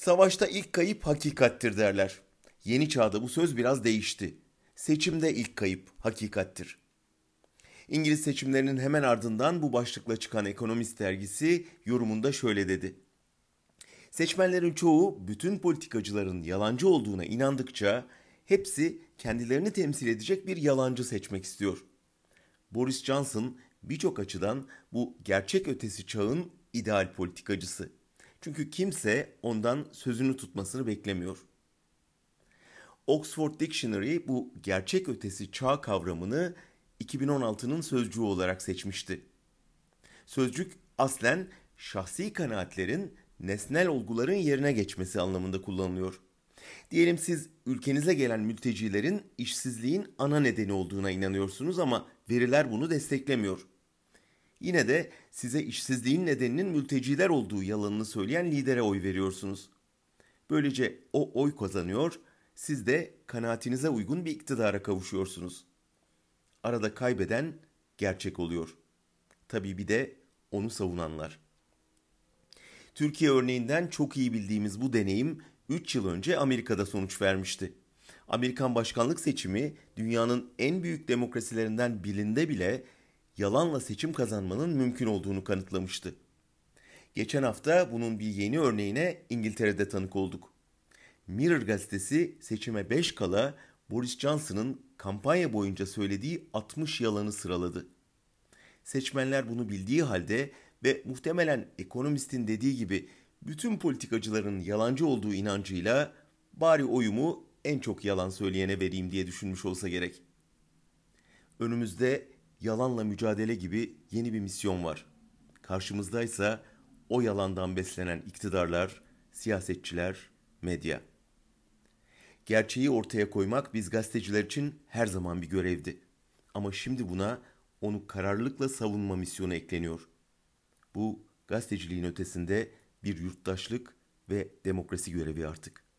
Savaşta ilk kayıp hakikattir derler. Yeni çağda bu söz biraz değişti. Seçimde ilk kayıp hakikattir. İngiliz seçimlerinin hemen ardından bu başlıkla çıkan Ekonomist dergisi yorumunda şöyle dedi. Seçmenlerin çoğu bütün politikacıların yalancı olduğuna inandıkça hepsi kendilerini temsil edecek bir yalancı seçmek istiyor. Boris Johnson birçok açıdan bu gerçek ötesi çağın ideal politikacısı. Çünkü kimse ondan sözünü tutmasını beklemiyor. Oxford Dictionary bu gerçek ötesi çağ kavramını 2016'nın sözcüğü olarak seçmişti. Sözcük aslen şahsi kanaatlerin nesnel olguların yerine geçmesi anlamında kullanılıyor. Diyelim siz ülkenize gelen mültecilerin işsizliğin ana nedeni olduğuna inanıyorsunuz ama veriler bunu desteklemiyor. Yine de size işsizliğin nedeninin mülteciler olduğu yalanını söyleyen lidere oy veriyorsunuz. Böylece o oy kazanıyor, siz de kanaatinize uygun bir iktidara kavuşuyorsunuz. Arada kaybeden gerçek oluyor. Tabii bir de onu savunanlar. Türkiye örneğinden çok iyi bildiğimiz bu deneyim 3 yıl önce Amerika'da sonuç vermişti. Amerikan başkanlık seçimi dünyanın en büyük demokrasilerinden birinde bile yalanla seçim kazanmanın mümkün olduğunu kanıtlamıştı. Geçen hafta bunun bir yeni örneğine İngiltere'de tanık olduk. Mirror gazetesi seçime 5 kala Boris Johnson'ın kampanya boyunca söylediği 60 yalanı sıraladı. Seçmenler bunu bildiği halde ve muhtemelen ekonomistin dediği gibi bütün politikacıların yalancı olduğu inancıyla bari oyumu en çok yalan söyleyene vereyim diye düşünmüş olsa gerek. Önümüzde yalanla mücadele gibi yeni bir misyon var. Karşımızdaysa o yalandan beslenen iktidarlar, siyasetçiler, medya. Gerçeği ortaya koymak biz gazeteciler için her zaman bir görevdi. Ama şimdi buna onu kararlılıkla savunma misyonu ekleniyor. Bu gazeteciliğin ötesinde bir yurttaşlık ve demokrasi görevi artık.